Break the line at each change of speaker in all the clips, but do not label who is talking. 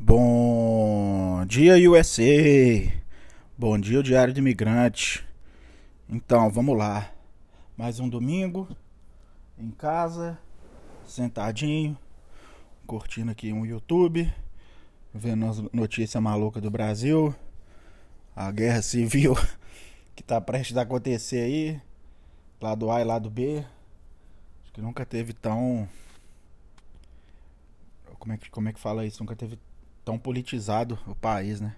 Bom dia, USA! Bom dia, Diário do Imigrante. Então, vamos lá. Mais um domingo, em casa, sentadinho, curtindo aqui um YouTube, vendo as notícias malucas do Brasil, a guerra civil que tá prestes a acontecer aí, lado A e lado B. Acho que nunca teve tão. Como é que, como é que fala isso? Nunca teve tão politizado o país, né?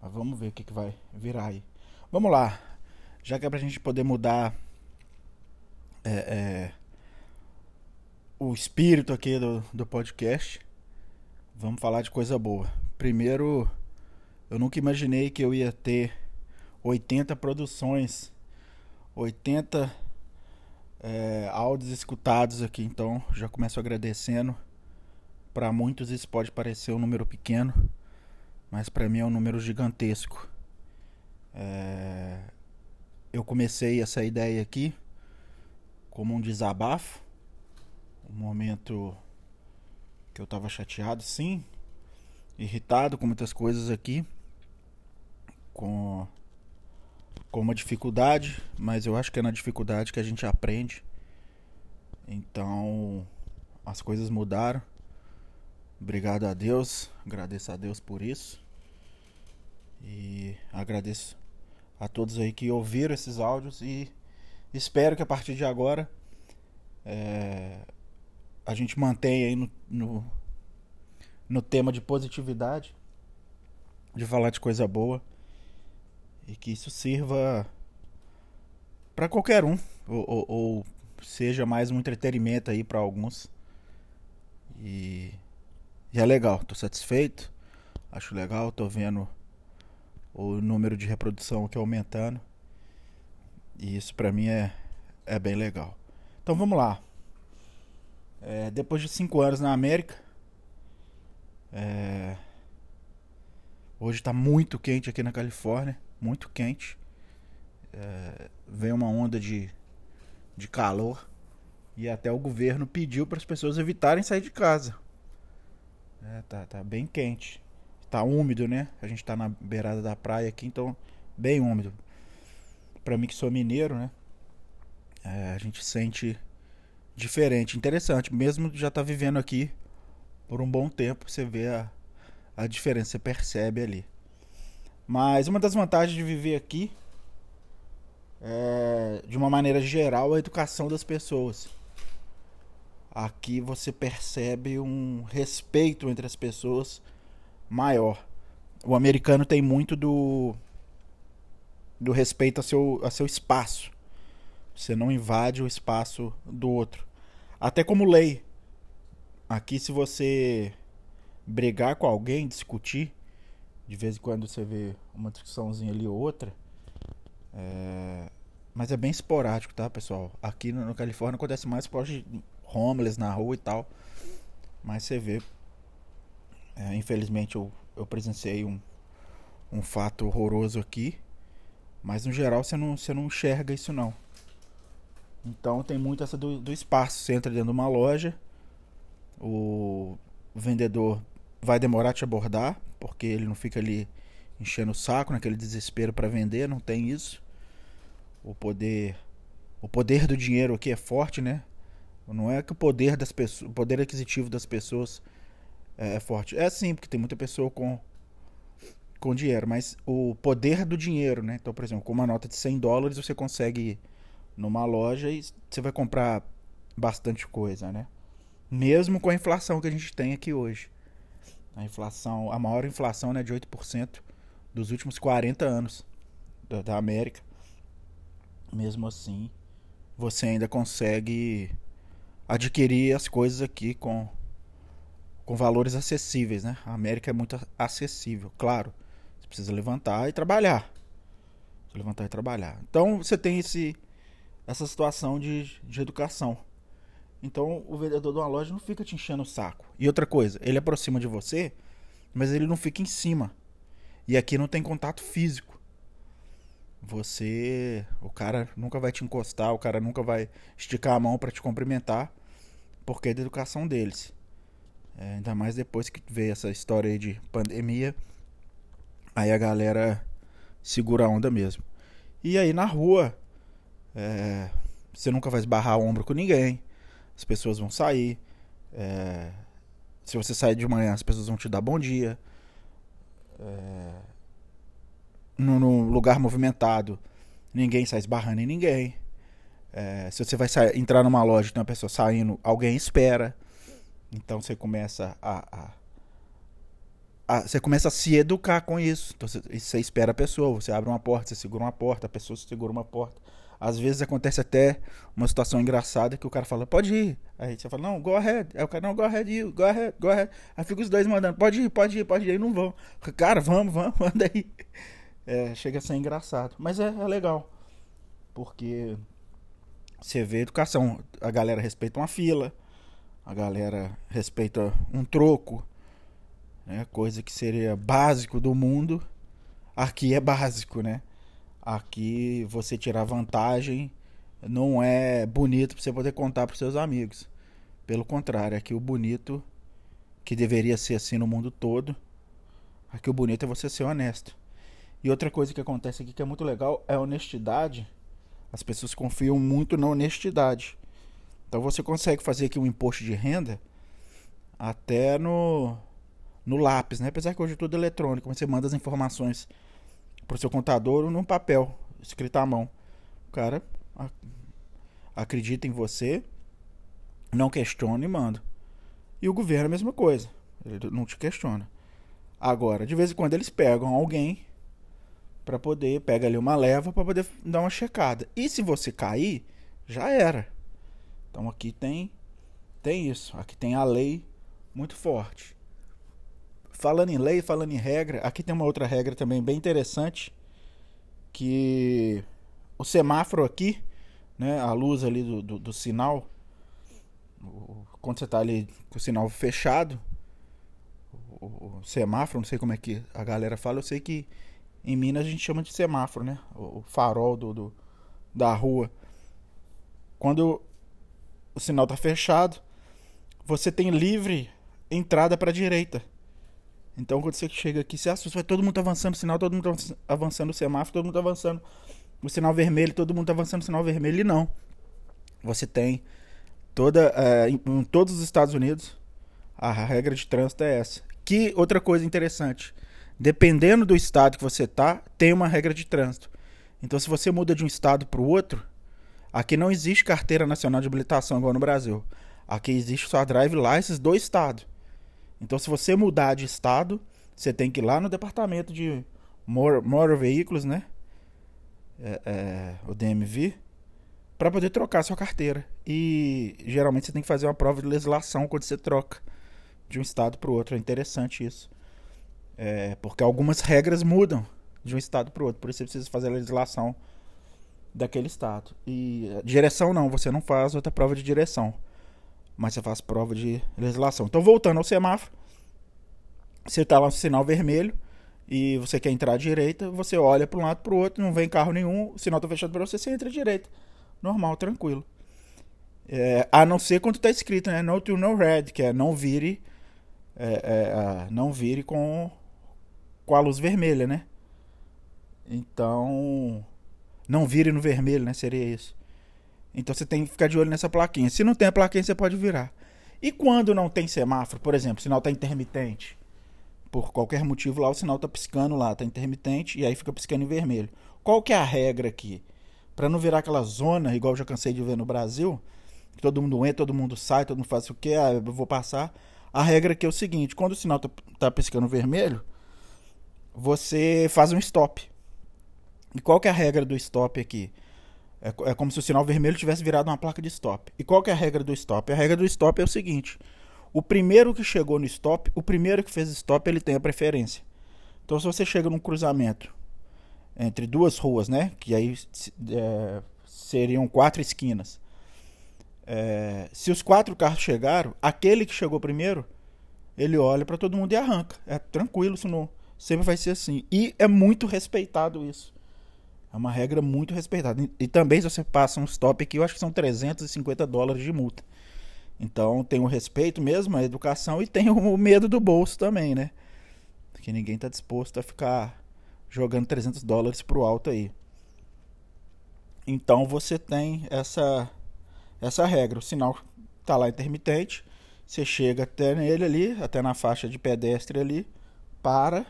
Mas vamos ver o que, que vai virar aí. Vamos lá. Já que é pra gente poder mudar é, é, o espírito aqui do, do podcast, vamos falar de coisa boa. Primeiro, eu nunca imaginei que eu ia ter 80 produções, 80 é, áudios escutados aqui, então já começo agradecendo para muitos isso pode parecer um número pequeno, mas para mim é um número gigantesco. É... Eu comecei essa ideia aqui como um desabafo, um momento que eu estava chateado, sim, irritado com muitas coisas aqui, com com uma dificuldade, mas eu acho que é na dificuldade que a gente aprende. Então, as coisas mudaram. Obrigado a Deus, agradeço a Deus por isso. E agradeço a todos aí que ouviram esses áudios e espero que a partir de agora é, a gente mantenha aí no, no, no tema de positividade, de falar de coisa boa e que isso sirva para qualquer um ou, ou, ou, seja mais um entretenimento aí para alguns e e é legal, tô satisfeito. Acho legal, tô vendo o número de reprodução aqui aumentando. E isso pra mim é, é bem legal. Então vamos lá. É, depois de cinco anos na América. É, hoje tá muito quente aqui na Califórnia. Muito quente. É, vem uma onda de, de calor. E até o governo pediu para as pessoas evitarem sair de casa. É, tá, tá bem quente. Tá úmido, né? A gente tá na beirada da praia aqui, então bem úmido. Pra mim que sou mineiro, né? É, a gente sente diferente, interessante. Mesmo já tá vivendo aqui por um bom tempo, você vê a, a diferença, você percebe ali. Mas uma das vantagens de viver aqui é, de uma maneira geral, a educação das pessoas. Aqui você percebe um respeito entre as pessoas maior. O americano tem muito do do respeito a seu, a seu espaço. Você não invade o espaço do outro. Até como lei. Aqui, se você brigar com alguém, discutir, de vez em quando você vê uma discussãozinha ali ou outra. É... Mas é bem esporádico, tá, pessoal? Aqui no Califórnia acontece mais por homeless na rua e tal. Mas você vê. É, infelizmente eu, eu presenciei um, um fato horroroso aqui. Mas no geral você não, você não enxerga isso não. Então tem muito essa do, do espaço. Você entra dentro de uma loja, o vendedor vai demorar a te abordar, porque ele não fica ali enchendo o saco, naquele desespero para vender, não tem isso. O poder o poder do dinheiro aqui é forte, né? Não é que o poder das pessoas, o poder aquisitivo das pessoas é, é forte. É sim, porque tem muita pessoa com com dinheiro, mas o poder do dinheiro, né? Então, por exemplo, com uma nota de 100 dólares você consegue ir numa loja e você vai comprar bastante coisa, né? Mesmo com a inflação que a gente tem aqui hoje. A inflação, a maior inflação, né, de 8% dos últimos 40 anos da América. Mesmo assim, você ainda consegue adquirir as coisas aqui com, com valores acessíveis, né? A América é muito acessível, claro. Você precisa levantar e trabalhar. Levantar e trabalhar. Então você tem esse, essa situação de, de educação. Então o vendedor de uma loja não fica te enchendo o saco. E outra coisa, ele aproxima de você, mas ele não fica em cima. E aqui não tem contato físico. Você, o cara nunca vai te encostar, o cara nunca vai esticar a mão para te cumprimentar porque é da educação deles. É, ainda mais depois que veio essa história aí de pandemia. Aí a galera segura a onda mesmo. E aí na rua, é, você nunca vai esbarrar o ombro com ninguém. As pessoas vão sair. É, se você sair de manhã, as pessoas vão te dar bom dia. É, no, lugar movimentado, ninguém sai esbarrando em ninguém. É, se você vai sair, entrar numa loja e tem uma pessoa saindo, alguém espera. Então você começa a, a, a, você começa a se educar com isso. Então você, você espera a pessoa, você abre uma porta, você segura uma porta, a pessoa segura uma porta. Às vezes acontece até uma situação engraçada que o cara fala, pode ir. Aí você fala, não, go ahead. Aí o cara, não, go ahead, you, go ahead, go ahead. Aí fica os dois mandando, pode ir, pode ir, pode ir. Aí não vão. Cara, vamos, vamos, manda aí. É, chega a ser engraçado. Mas é, é legal. Porque você vê educação. A galera respeita uma fila. A galera respeita um troco. Né? Coisa que seria básico do mundo. Aqui é básico, né? Aqui você tirar vantagem não é bonito para você poder contar para seus amigos. Pelo contrário, aqui o bonito, que deveria ser assim no mundo todo, aqui o bonito é você ser honesto. E outra coisa que acontece aqui que é muito legal é a honestidade. As pessoas confiam muito na honestidade. Então você consegue fazer aqui um imposto de renda até no, no lápis, né? Apesar que hoje é tudo eletrônico, você manda as informações pro seu contador num papel, escrito à mão. O cara acredita em você, não questiona e manda. E o governo é a mesma coisa. Ele não te questiona. Agora, de vez em quando eles pegam alguém para poder, pega ali uma leva para poder dar uma checada. E se você cair, já era. Então aqui tem tem isso. Aqui tem a lei muito forte. Falando em lei, falando em regra, aqui tem uma outra regra também bem interessante, que o semáforo aqui, né, a luz ali do, do, do sinal, quando você está ali com o sinal fechado, o, o, semáforo, não sei como é que a galera fala, eu sei que em Minas a gente chama de semáforo, né, o, farol do, do, da rua. Quando o sinal está fechado, você tem livre entrada para a direita. Então quando você chega aqui, você assusta, vai todo mundo avançando o sinal, todo mundo avançando o semáforo, todo mundo avançando o sinal vermelho, todo mundo avançando o sinal vermelho. E não. Você tem toda. É, em, em todos os Estados Unidos, a regra de trânsito é essa. Que outra coisa interessante. Dependendo do estado que você tá, tem uma regra de trânsito. Então, se você muda de um estado para o outro, aqui não existe carteira nacional de habilitação igual no Brasil. Aqui existe só a drive license do estado. Então, se você mudar de estado, você tem que ir lá no departamento de motor, motor veículos, né? É, é, o DMV, para poder trocar sua carteira. E geralmente você tem que fazer uma prova de legislação quando você troca de um estado para o outro. É interessante isso. É, porque algumas regras mudam de um estado para o outro. Por isso você precisa fazer a legislação daquele estado. E direção não, você não faz outra prova de direção mas você faz prova de legislação. Então, voltando ao semáforo, você está lá no sinal vermelho e você quer entrar à direita, você olha para um lado para o outro, não vem carro nenhum, o sinal está fechado para você, você entra à direita. Normal, tranquilo. É, a não ser quando está escrito, né? No to no red, que é não vire, é, é, não vire com, com a luz vermelha, né? Então, não vire no vermelho, né? Seria isso. Então você tem que ficar de olho nessa plaquinha. Se não tem a plaquinha, você pode virar. E quando não tem semáforo, por exemplo, o sinal está intermitente, por qualquer motivo lá o sinal está piscando lá, está intermitente e aí fica piscando em vermelho. Qual que é a regra aqui? Para não virar aquela zona, igual eu já cansei de ver no Brasil, que todo mundo entra, todo mundo sai, todo mundo faz o que, ah, eu vou passar. A regra aqui é o seguinte, quando o sinal está tá piscando vermelho, você faz um stop. E qual que é a regra do stop aqui? É, é como se o sinal vermelho tivesse virado uma placa de stop. E qual que é a regra do stop? A regra do stop é o seguinte: o primeiro que chegou no stop, o primeiro que fez stop, ele tem a preferência. Então, se você chega num cruzamento entre duas ruas, né? Que aí é, seriam quatro esquinas. É, se os quatro carros chegaram, aquele que chegou primeiro, ele olha para todo mundo e arranca. É tranquilo, senão sempre vai ser assim. E é muito respeitado isso. É uma regra muito respeitada. E, também se você passa um stop aqui, eu acho que são 350 dólares de multa. Então tem o respeito mesmo, a educação e tem o medo do bolso também, né? Porque ninguém está disposto a ficar jogando 300 dólares pro alto aí. Então você tem essa essa regra, o sinal tá lá intermitente, você chega até nele ali, até na faixa de pedestre ali, para,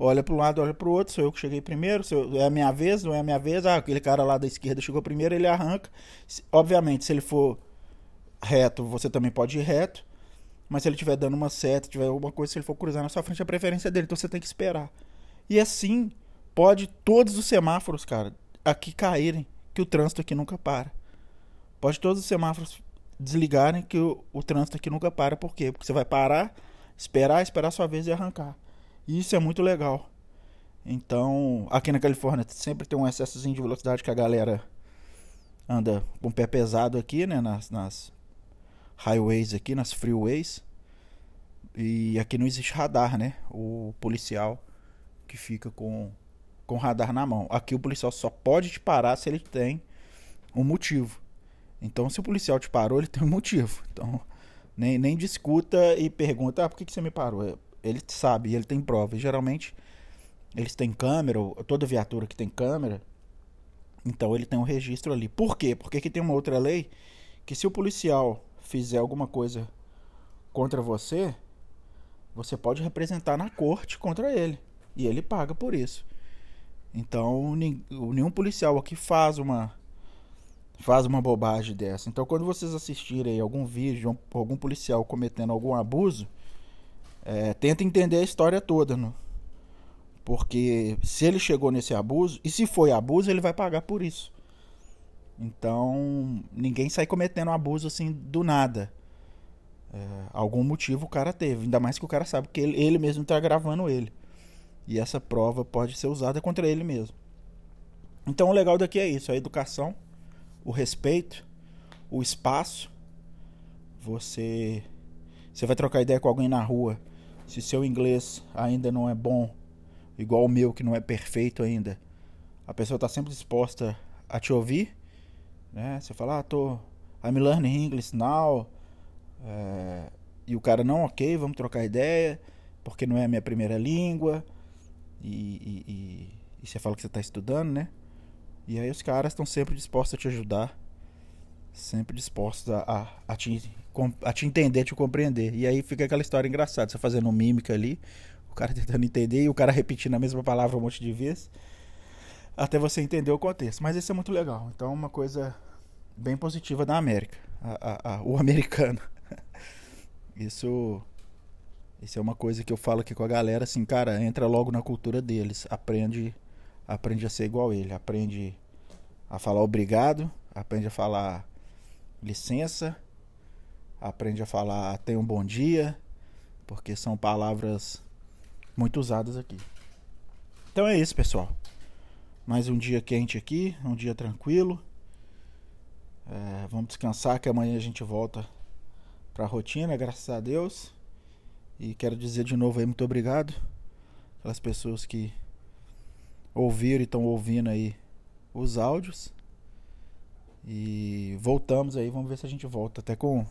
olha para um lado, olha para o outro, sou eu que cheguei primeiro, é a minha vez, não é a minha vez, ah, aquele cara lá da esquerda chegou primeiro, ele arranca. Obviamente, se ele for reto, você também pode ir reto. Mas se ele estiver dando uma seta, tiver alguma coisa, se ele for cruzar na sua frente, a preferência dele. Então você tem que esperar. E assim, pode todos os semáforos, cara, aqui caírem, que o trânsito aqui nunca para. Pode todos os semáforos desligarem, que o, o trânsito aqui nunca para. Por quê? Porque você vai parar, esperar, esperar a sua vez e arrancar. E isso é muito legal. Então, aqui na Califórnia sempre tem um excessozinho de velocidade que a galera anda com o pé pesado aqui, né, nas, nas highways aqui, nas freeways. E aqui não existe radar, né? O policial que fica com com radar na mão. Aqui o policial só pode te parar se ele tem um motivo. Então, se o policial te parou, ele tem um motivo. Então, nem, nem discuta e pergunta: ah, por que, que você me parou? Ele sabe, ele tem prova. E, geralmente, eles têm câmera, toda viatura que tem câmera, então ele tem um registro ali. Por quê? Porque aqui tem uma outra lei que se o policial fizer alguma coisa contra você, você pode representar na corte contra ele. E ele paga por isso. Então, nenhum policial aqui faz uma faz uma bobagem dessa. Então, quando vocês assistirem algum vídeo de algum policial cometendo algum abuso, é, tenta entender a história toda, né? porque se ele chegou nesse abuso e se foi abuso, ele vai pagar por isso. Então, ninguém sai cometendo abuso assim do nada. É, algum motivo o cara teve, ainda mais que o cara sabe que ele, ele mesmo está gravando ele. E essa prova pode ser usada contra ele mesmo. Então o legal daqui é isso: a educação, o respeito, o espaço. Você, você vai trocar ideia com alguém na rua. Se seu inglês ainda não é bom, igual o meu que não é perfeito ainda, a pessoa está sempre disposta a te ouvir. Né? Você fala, ah, tô, I'm learning English now. É, e o cara, não, ok, vamos trocar ideia, porque não é a minha primeira língua e, e, e, e você fala que você está estudando, né? E aí os caras estão sempre dispostos a te ajudar, sempre dispostos a, a, a, te, a te entender, a te compreender. E aí fica aquela história engraçada, você fazendo mímica ali, o cara tentando entender e o cara repetindo a mesma palavra um monte de vezes, até você entender o contexto. Mas isso é muito legal. Então, uma coisa bem positiva da América, a, a, o americano. Isso isso é uma coisa que eu falo aqui com a galera, assim, cara, entra logo na cultura deles, aprende, aprende a ser igual ele, aprende a falar obrigado, aprende a falar licença, aprende a falar tenha um bom dia, porque são palavras muito usadas aqui. Então é isso, pessoal. Mais um dia quente aqui, um dia tranquilo. É, vamos descansar que amanhã a gente volta para a rotina, graças a Deus. E quero dizer de novo aí muito obrigado pelas pessoas que ouviram e estão ouvindo aí os áudios. E voltamos aí, vamos ver se a gente volta até com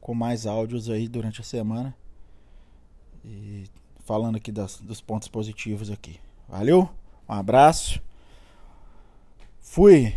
com mais áudios aí durante a semana. E falando aqui das, dos pontos positivos aqui. Valeu? Um abraço. Fui.